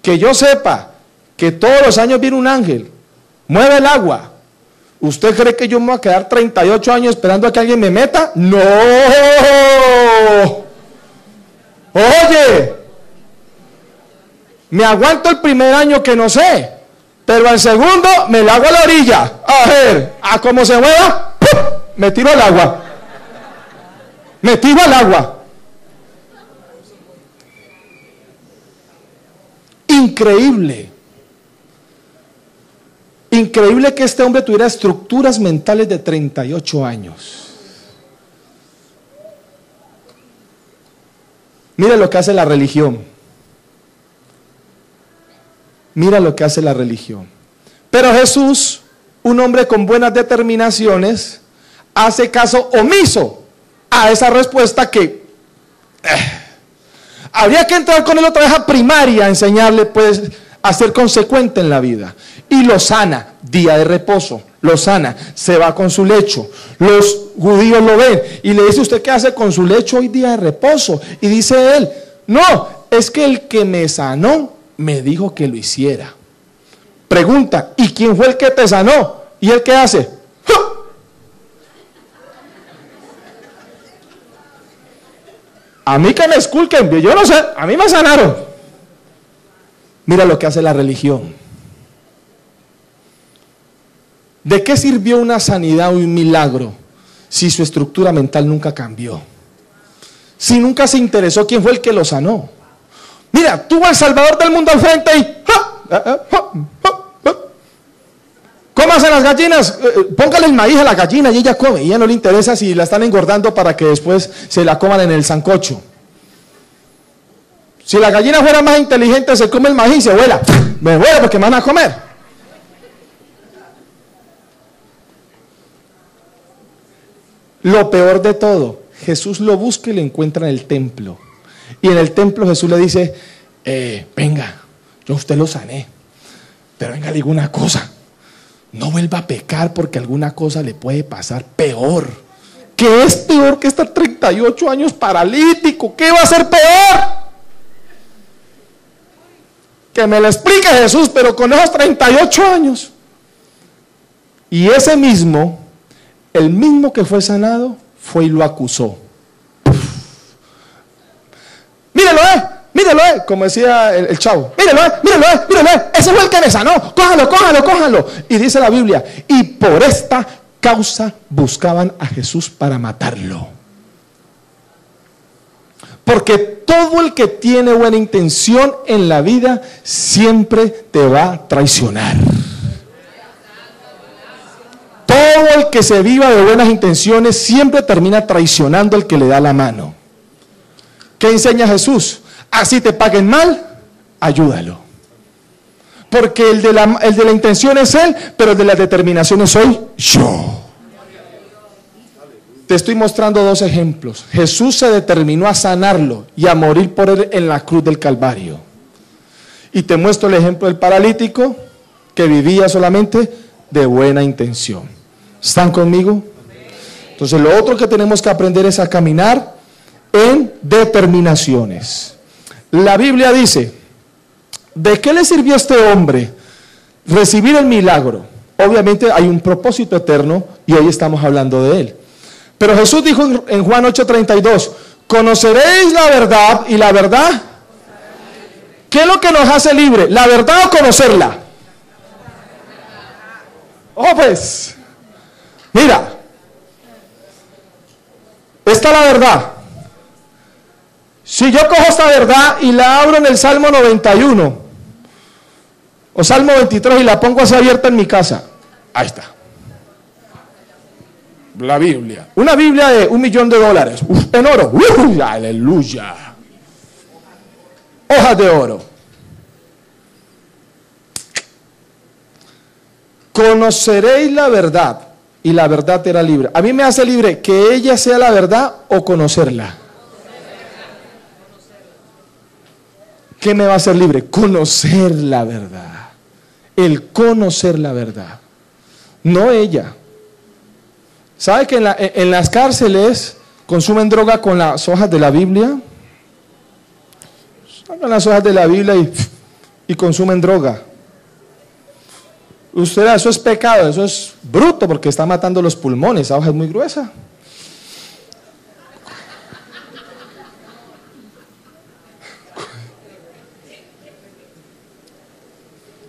Speaker 2: que yo sepa que todos los años viene un ángel, mueve el agua, ¿Usted cree que yo me voy a quedar 38 años esperando a que alguien me meta? No. Oye, me aguanto el primer año que no sé, pero al segundo me la hago a la orilla. A ver, a cómo se mueva, me tiro al agua. Me tiro al agua. Increíble. Increíble que este hombre tuviera estructuras mentales de 38 años. Mira lo que hace la religión. Mira lo que hace la religión. Pero Jesús, un hombre con buenas determinaciones, hace caso omiso a esa respuesta que eh, habría que entrar con él otra vez a primaria enseñarle, pues, a ser consecuente en la vida. Y lo sana, día de reposo, lo sana, se va con su lecho. Los judíos lo ven y le dice, ¿usted qué hace con su lecho hoy día de reposo? Y dice él, no, es que el que me sanó me dijo que lo hiciera. Pregunta, ¿y quién fue el que te sanó? ¿Y él qué hace? A mí que me esculquen, yo no sé, a mí me sanaron. Mira lo que hace la religión. ¿De qué sirvió una sanidad o un milagro si su estructura mental nunca cambió? Si nunca se interesó quién fue el que lo sanó. Mira, tuvo al Salvador del mundo al frente y... ¿Cómo hacen las gallinas? Eh, eh, póngale el maíz a la gallina y ella come. Y ella no le interesa si la están engordando para que después se la coman en el sancocho. Si la gallina fuera más inteligente, se come el maíz y se vuela. Me vuela porque me van a comer. Lo peor de todo, Jesús lo busca y lo encuentra en el templo. Y en el templo Jesús le dice, eh, venga, yo a usted lo sané, pero venga, digo una cosa, no vuelva a pecar porque alguna cosa le puede pasar peor. ¿Qué es peor que estar 38 años paralítico? ¿Qué va a ser peor? Que me lo explique Jesús, pero con esos 38 años. Y ese mismo, el mismo que fue sanado, fue y lo acusó. Mírelo, eh, mírelo, eh, como decía el, chavo. Mírelo, eh, mírelo, eh, mírelo, eh, ese fue el que me sanó. Cójalo, cójalo, cójalo. Y dice la Biblia, y por esta causa buscaban a Jesús para matarlo. Porque todo el que tiene buena intención en la vida siempre te va a traicionar. Todo el que se viva de buenas intenciones siempre termina traicionando al que le da la mano. ¿Qué enseña Jesús? Así te paguen mal, ayúdalo. Porque el de, la, el de la intención es Él, pero el de la determinación soy yo. Te estoy mostrando dos ejemplos. Jesús se determinó a sanarlo y a morir por él en la cruz del Calvario. Y te muestro el ejemplo del paralítico que vivía solamente de buena intención. ¿Están conmigo? Entonces lo otro que tenemos que aprender es a caminar en determinaciones. La Biblia dice, ¿de qué le sirvió a este hombre recibir el milagro? Obviamente hay un propósito eterno y hoy estamos hablando de él. Pero Jesús dijo en Juan 8:32, conoceréis la verdad y la verdad. ¿Qué es lo que nos hace libre? ¿La verdad o conocerla? Oh, pues, mira, está la verdad. Si yo cojo esta verdad y la abro en el Salmo 91 o Salmo 23 y la pongo así abierta en mi casa, ahí está la Biblia. Una Biblia de un millón de dólares. en oro. aleluya. Hojas de oro. Conoceréis la verdad y la verdad era libre. A mí me hace libre que ella sea la verdad o conocerla. ¿Qué me va a hacer libre? Conocer la verdad. El conocer la verdad. No ella. ¿Sabe que en, las cárceles consumen droga con las hojas de la Biblia? Sacan las hojas de la Biblia y, y consumen droga. Usted, eso es pecado, eso es bruto porque está matando los pulmones, esa hoja es muy gruesa.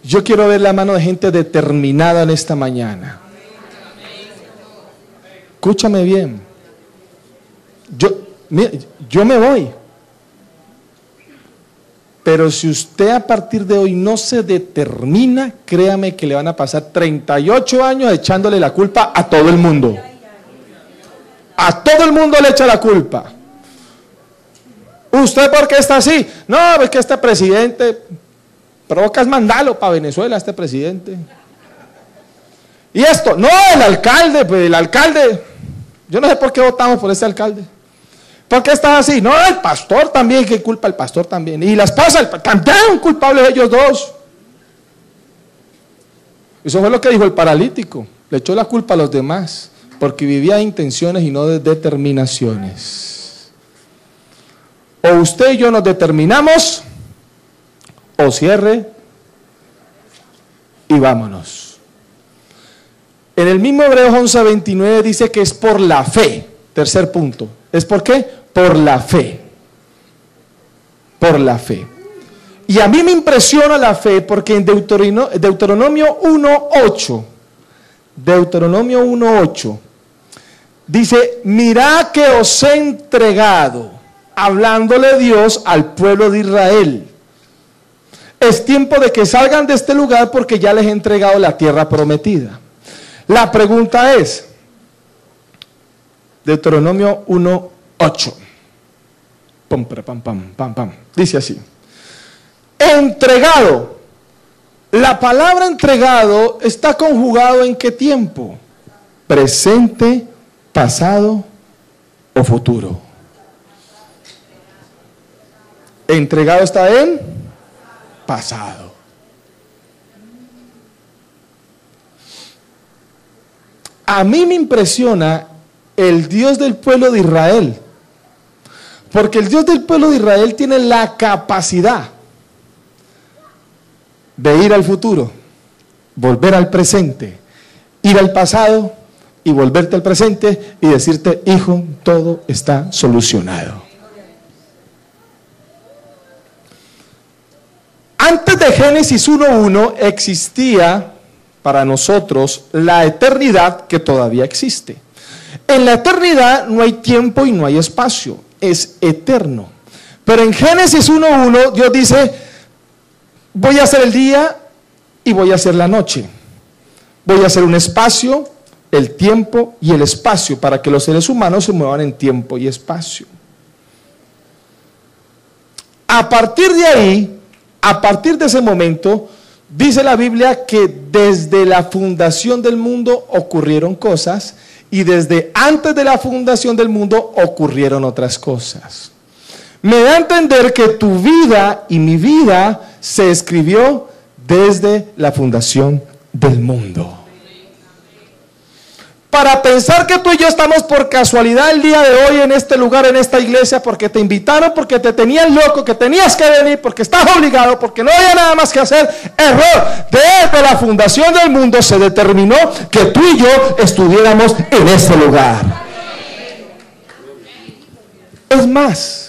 Speaker 2: Yo quiero ver la mano de gente determinada en esta mañana. Escúchame bien. Yo, yo me voy. Pero si usted a partir de hoy no se determina, créame que le van a pasar 38 años echándole la culpa a todo el mundo. A todo el mundo le echa la culpa. ¿Usted por qué está así? No, es que este presidente provoca es mandalo para Venezuela, este presidente. Y esto, no, el alcalde, pues el alcalde, yo no sé por qué votamos por ese alcalde. ¿Por qué está así? No, el pastor también, que culpa el pastor también. Y la esposa, también culpables ellos dos. Eso fue lo que dijo el paralítico. Le echó la culpa a los demás, porque vivía de intenciones y no de determinaciones. O usted y yo nos determinamos, cierre y vámonos. En el mismo Hebreos 11:29 dice que es por la fe. Tercer punto. ¿Es por qué? Por la fe. Por la fe. Y a mí me impresiona la fe porque en Deuteronomio 1.8, Deuteronomio 1.8, dice, mirad que os he entregado, hablándole Dios al pueblo de Israel. Es tiempo de que salgan de este lugar porque ya les he entregado la tierra prometida. La pregunta es, Deuteronomio 1.8, pam, pam, pam, pam, pam, dice así entregado. La palabra entregado está conjugado en qué tiempo? Presente, pasado o futuro. Entregado está en pasado. A mí me impresiona el Dios del pueblo de Israel. Porque el Dios del pueblo de Israel tiene la capacidad de ir al futuro, volver al presente, ir al pasado y volverte al presente y decirte, hijo, todo está solucionado. Antes de Génesis 1.1 existía para nosotros la eternidad que todavía existe. En la eternidad no hay tiempo y no hay espacio, es eterno. Pero en Génesis 1.1 Dios dice, voy a hacer el día y voy a hacer la noche. Voy a hacer un espacio, el tiempo y el espacio para que los seres humanos se muevan en tiempo y espacio. A partir de ahí, a partir de ese momento, dice la Biblia que desde la fundación del mundo ocurrieron cosas y desde antes de la fundación del mundo ocurrieron otras cosas. Me da a entender que tu vida y mi vida se escribió desde la fundación del mundo. Para pensar que tú y yo estamos por casualidad el día de hoy en este lugar, en esta iglesia, porque te invitaron, porque te tenían loco, que tenías que venir, porque estás obligado, porque no había nada más que hacer. Error. Desde la fundación del mundo se determinó que tú y yo estuviéramos en este lugar. Es más,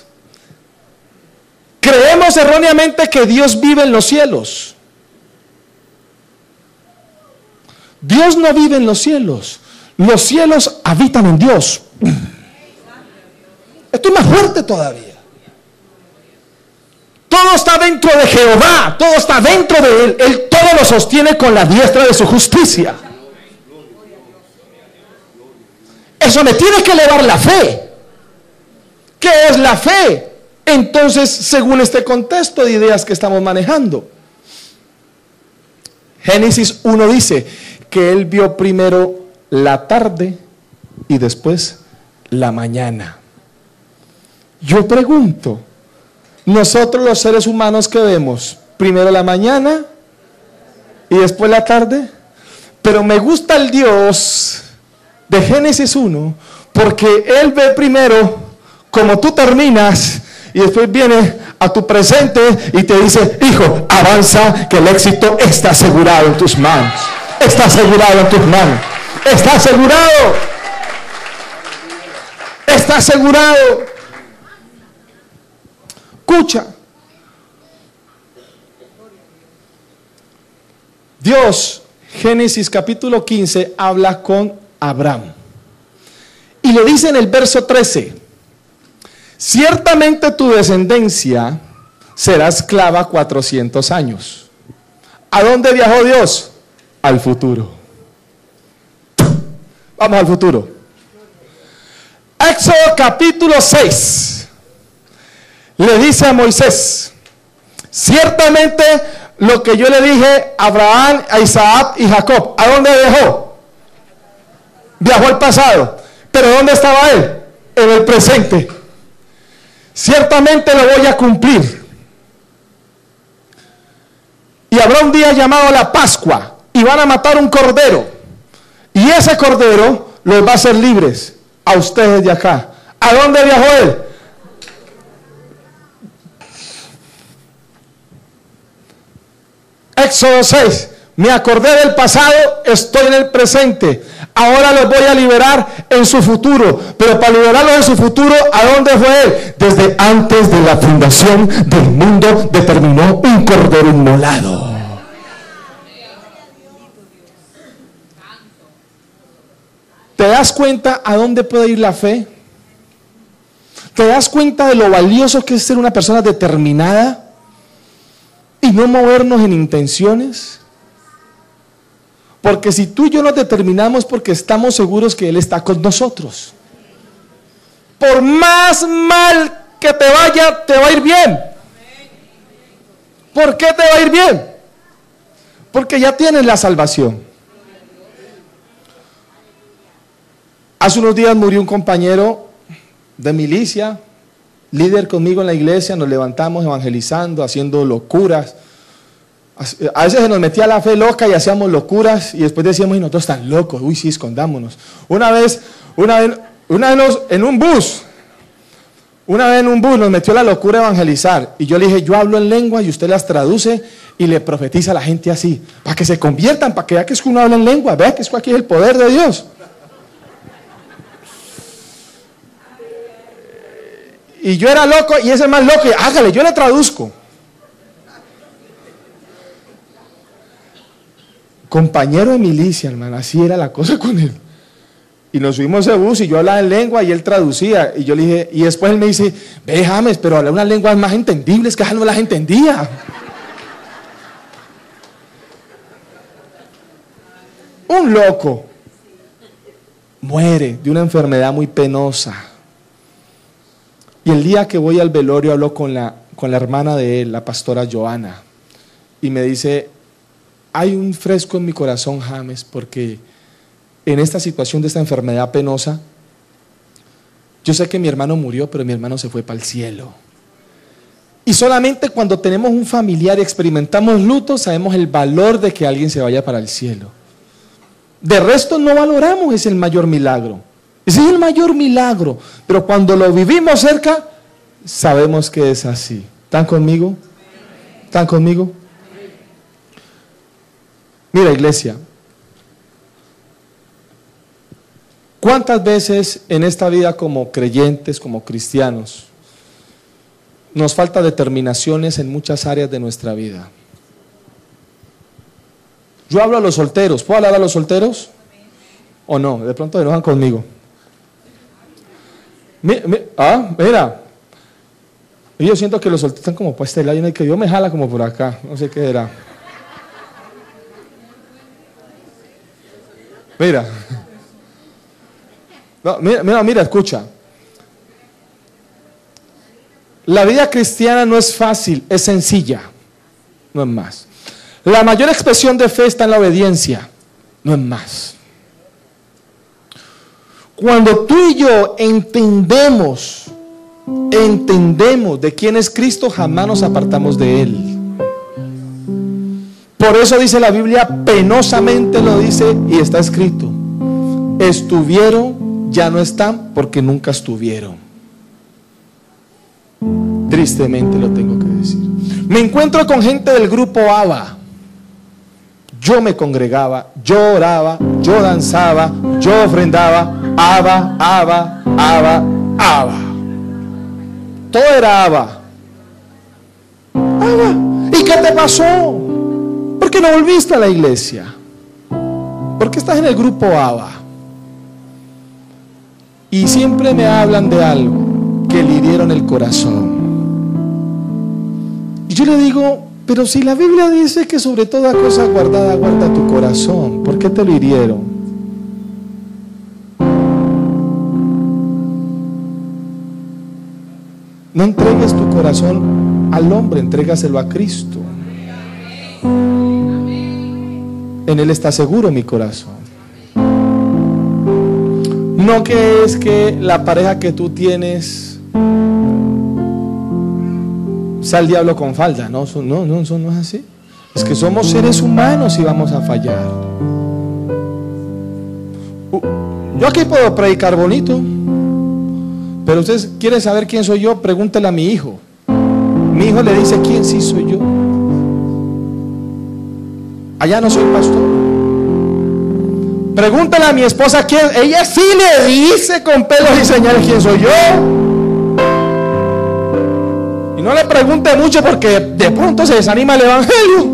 Speaker 2: Creemos erróneamente que Dios vive en los cielos. Dios no vive en los cielos. Los cielos habitan en Dios. Esto es más fuerte todavía. Todo está dentro de Jehová, todo está dentro de Él. Él todo lo sostiene con la diestra de su justicia. Eso me tiene que elevar la fe. ¿Qué es la fe? Entonces, según este contexto de ideas que estamos manejando, Génesis 1 dice que él vio primero la tarde y después la mañana. Yo pregunto, nosotros los seres humanos que vemos, primero la mañana y después la tarde, pero me gusta el Dios de Génesis 1 porque Él ve primero como tú terminas y después viene a tu presente y te dice, hijo, avanza que el éxito está asegurado en tus manos. Está asegurado en tus manos. Está asegurado. Está asegurado. Escucha. Dios, Génesis capítulo 15, habla con Abraham. Y le dice en el verso 13, Ciertamente tu descendencia será esclava 400 años. ¿A dónde viajó Dios? Al futuro. Vamos al futuro. Éxodo capítulo 6. Le dice a Moisés, ciertamente lo que yo le dije a Abraham, a Isaac y Jacob, ¿a dónde viajó? Viajó al pasado. Pero ¿dónde estaba él? En el presente. Ciertamente lo voy a cumplir. Y habrá un día llamado la Pascua, y van a matar un cordero. Y ese cordero los va a hacer libres a ustedes de acá. ¿A dónde viajó él? Éxodo 6. Me acordé del pasado, estoy en el presente. Ahora los voy a liberar en su futuro. Pero para liberarlos en su futuro, ¿a dónde fue él? Desde antes de la fundación del mundo determinó un cordero inmolado. ¿Te das cuenta a dónde puede ir la fe? ¿Te das cuenta de lo valioso que es ser una persona determinada y no movernos en intenciones? Porque si tú y yo nos determinamos porque estamos seguros que Él está con nosotros. Por más mal que te vaya, te va a ir bien. ¿Por qué te va a ir bien? Porque ya tienes la salvación. Hace unos días murió un compañero de milicia, líder conmigo en la iglesia, nos levantamos evangelizando, haciendo locuras. A veces se nos metía la fe loca y hacíamos locuras y después decíamos, y nosotros están locos, uy, sí, escondámonos. Una vez, una vez, una vez en un bus, una vez en un bus nos metió la locura evangelizar y yo le dije, yo hablo en lengua y usted las traduce y le profetiza a la gente así, para que se conviertan, para que vea que es que uno habla en lengua, vea que es que aquí es el poder de Dios. Y yo era loco y ese más loco, hágale, yo le traduzco. Compañero de milicia, hermano, así era la cosa con él. Y nos subimos ese bus y yo hablaba en lengua y él traducía. Y yo le dije, y después él me dice, ve James, pero habla unas lenguas más entendibles que él no las entendía. Un loco muere de una enfermedad muy penosa. Y el día que voy al velorio hablo con la, con la hermana de él, la pastora Joana, y me dice, hay un fresco en mi corazón, James, porque en esta situación de esta enfermedad penosa, yo sé que mi hermano murió, pero mi hermano se fue para el cielo. Y solamente cuando tenemos un familiar y experimentamos luto, sabemos el valor de que alguien se vaya para el cielo. De resto no valoramos, es el mayor milagro. Ese es el mayor milagro. Pero cuando lo vivimos cerca, sabemos que es así. ¿Están conmigo? ¿Están conmigo? Mira, iglesia. ¿Cuántas veces en esta vida como creyentes, como cristianos, nos falta determinaciones en muchas áreas de nuestra vida? Yo hablo a los solteros. ¿Puedo hablar a los solteros? ¿O no? De pronto enojan conmigo. Ah, mira. yo siento que los solteros están como por este lado y que yo me jala como por acá. No sé qué era. Mira. mira, mira, mira, escucha. La vida cristiana no es fácil, es sencilla. No es más. La mayor expresión de fe está en la obediencia, no es más. Cuando tú y yo entendemos, entendemos de quién es Cristo, jamás nos apartamos de Él. Por eso dice la Biblia, penosamente lo dice y está escrito. Estuvieron, ya no están porque nunca estuvieron. Tristemente lo tengo que decir. Me encuentro con gente del grupo ABA yo me congregaba, yo oraba, yo danzaba, yo ofrendaba, Abba, Abba, Abba, Abba. Todo era Abba. Abba. ¿Y qué te pasó? ¿Por qué no volviste a la iglesia? ¿Por qué estás en el grupo Abba? Y siempre me hablan de algo que le hirieron el corazón. Y yo le digo, pero si la Biblia dice que sobre toda cosa guardada guarda tu corazón, ¿por qué te lo hirieron? No entregues tu corazón al hombre, entrégaselo a Cristo. En Él está seguro mi corazón. No que es que la pareja que tú tienes sea el diablo con falda. No, no, no, eso no es así. Es que somos seres humanos y vamos a fallar. Uh, yo aquí puedo predicar bonito, pero ustedes quieren saber quién soy yo, pregúntele a mi hijo. Mi hijo le dice, ¿quién sí soy yo? Allá no soy pastor. Pregúntale a mi esposa quién. Ella sí le dice con pelos y señales quién soy yo. No le pregunte mucho porque de pronto se desanima el evangelio.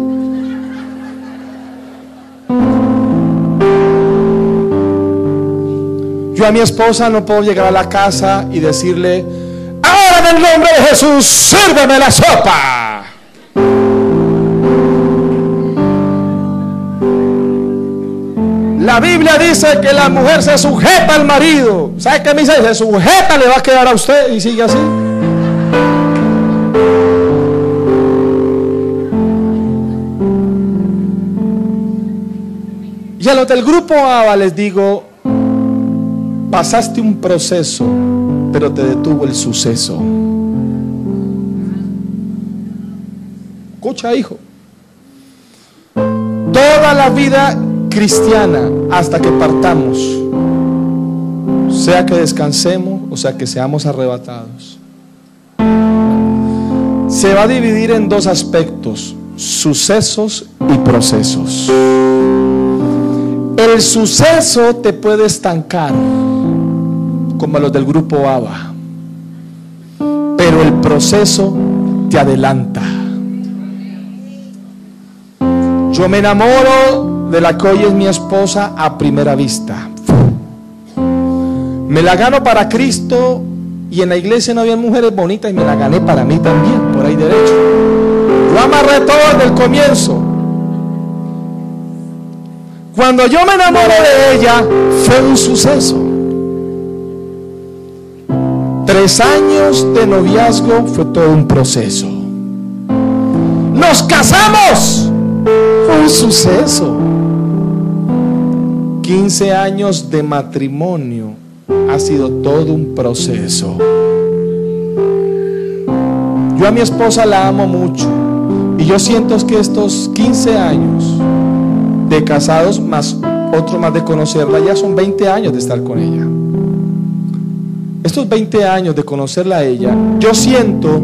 Speaker 2: Yo a mi esposa no puedo llegar a la casa y decirle, ahora en el nombre de Jesús, sírveme la sopa. La Biblia dice que la mujer se sujeta al marido. ¿Sabe qué me dice? Se sujeta, le va a quedar a usted y sigue así. A del grupo ABA les digo, pasaste un proceso, pero te detuvo el suceso. Escucha, hijo. Toda la vida cristiana hasta que partamos, sea que descansemos o sea que seamos arrebatados, se va a dividir en dos aspectos, sucesos y procesos. El suceso te puede estancar, como los del grupo ABA, pero el proceso te adelanta. Yo me enamoro de la que hoy es mi esposa a primera vista. Me la gano para Cristo y en la iglesia no había mujeres bonitas y me la gané para mí también, por ahí derecho. Yo amarré todo desde el comienzo. Cuando yo me enamoré de ella fue un suceso. Tres años de noviazgo fue todo un proceso. Nos casamos. Fue un suceso. 15 años de matrimonio ha sido todo un proceso. Yo a mi esposa la amo mucho y yo siento que estos 15 años de casados más otro más de conocerla ya son 20 años de estar con ella. Estos 20 años de conocerla a ella, yo siento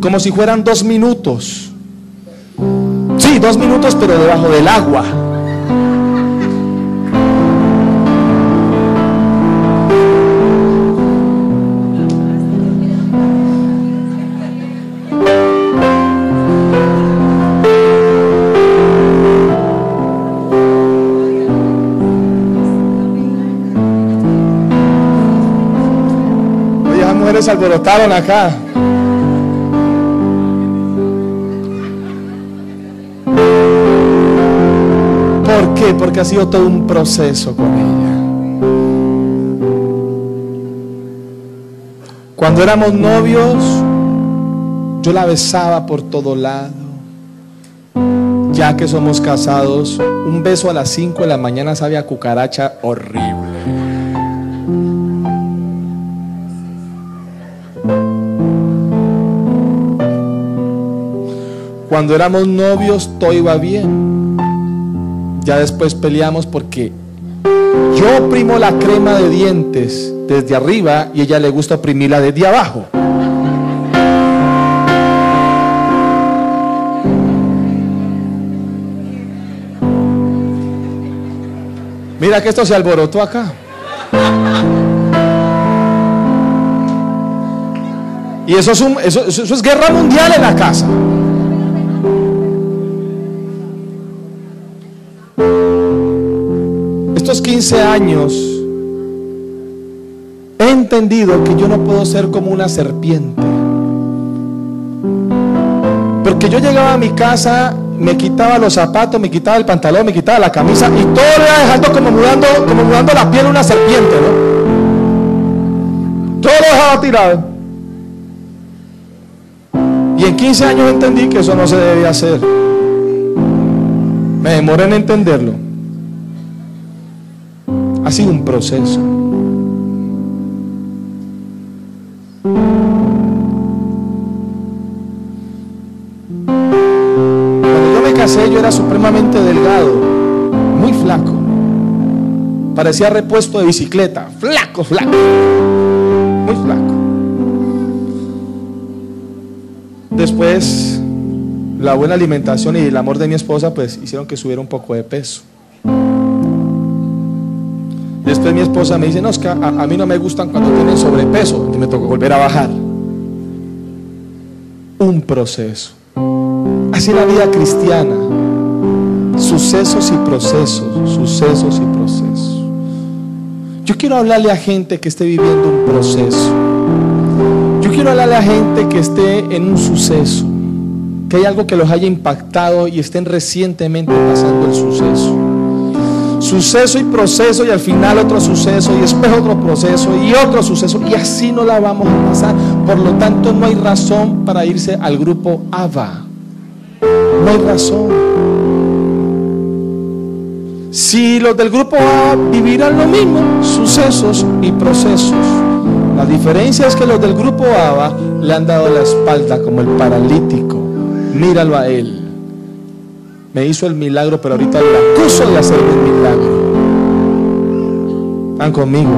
Speaker 2: como si fueran dos minutos. Sí, dos minutos, pero debajo del agua. Alborotaron acá. ¿Por qué? Porque ha sido todo un proceso con ella. Cuando éramos novios, yo la besaba por todo lado. Ya que somos casados, un beso a las 5 de la mañana sabe a cucaracha horrible. Cuando éramos novios todo iba bien. Ya después peleamos porque yo oprimo la crema de dientes desde arriba y ella le gusta oprimirla desde abajo. Mira que esto se alborotó acá. Y eso es, un- eso- es guerra mundial en la casa. Estos 15 años he entendido que yo no puedo ser como una serpiente. Porque yo llegaba a mi casa, me quitaba los zapatos, me quitaba el pantalón, me quitaba la camisa y todo lo iba dejando como mudando, como mudando la piel de una serpiente, ¿no? Todo lo dejaba tirado. Y en 15 años entendí que eso no se debe hacer. Me demoré en entenderlo. Ha sido un proceso. Cuando supremamente delgado, muy flaco. Parecía repuesto de bicicleta, flaco, flaco, muy flaco. Después, la buena alimentación y el amor de mi esposa, pues hicieron que subiera un poco de peso. Mi esposa me dice, no, es que a, mí no me gustan cuando tienen sobrepeso, y me tocó volver a bajar. Un proceso. Así la vida cristiana. Sucesos y procesos, sucesos y procesos. Yo quiero hablarle a gente que esté viviendo un proceso. Yo quiero hablarle a gente que esté en un suceso, que hay algo que los haya impactado y estén recientemente pasando el suceso. Suceso y proceso y al final otro suceso y después otro proceso y otro suceso y así no la vamos a pasar. Por lo tanto no hay razón para irse al grupo AVA. No hay razón. Si los del grupo A vivirán lo mismo, sucesos y procesos. La diferencia es que los del grupo A le han dado la espalda como el paralítico. Míralo a él. Me hizo el milagro, pero ahorita le acuso de hacerme el milagro. ¿Están conmigo?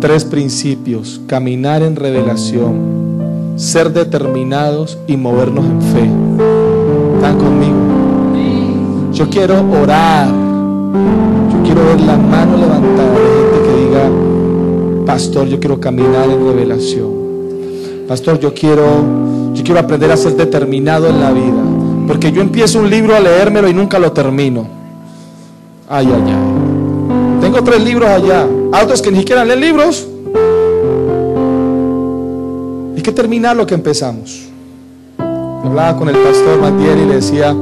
Speaker 2: Tres principios. Caminar en revelación, ser determinados y movernos en fe. ¿Están conmigo? Yo quiero orar. Yo quiero ver la mano levantada de gente que diga, pastor, yo quiero caminar en revelación. Pastor, yo quiero, yo quiero aprender a ser determinado en la vida. Porque yo empiezo un libro a leérmelo y nunca lo termino. Ay, ay, ay. Tengo tres libros allá. Otros que ni siquiera leen libros. Hay que terminar lo que empezamos. Hablaba con el pastor Matiel y le decía,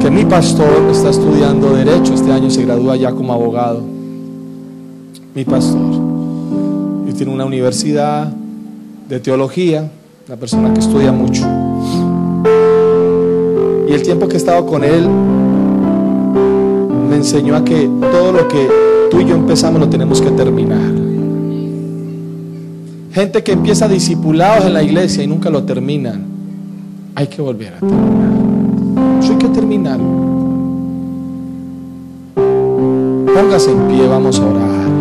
Speaker 2: que mi pastor está estudiando derecho, este año se gradúa ya como abogado. Mi pastor. Y tiene una universidad de teología, una persona que estudia mucho. Y el tiempo que he estado con él me enseñó a que todo lo que tú y yo empezamos lo tenemos que terminar. Gente que empieza discipulados en la iglesia y nunca lo terminan. Hay que volver a terminar. Eso hay que terminar. Póngase en pie, vamos a orar.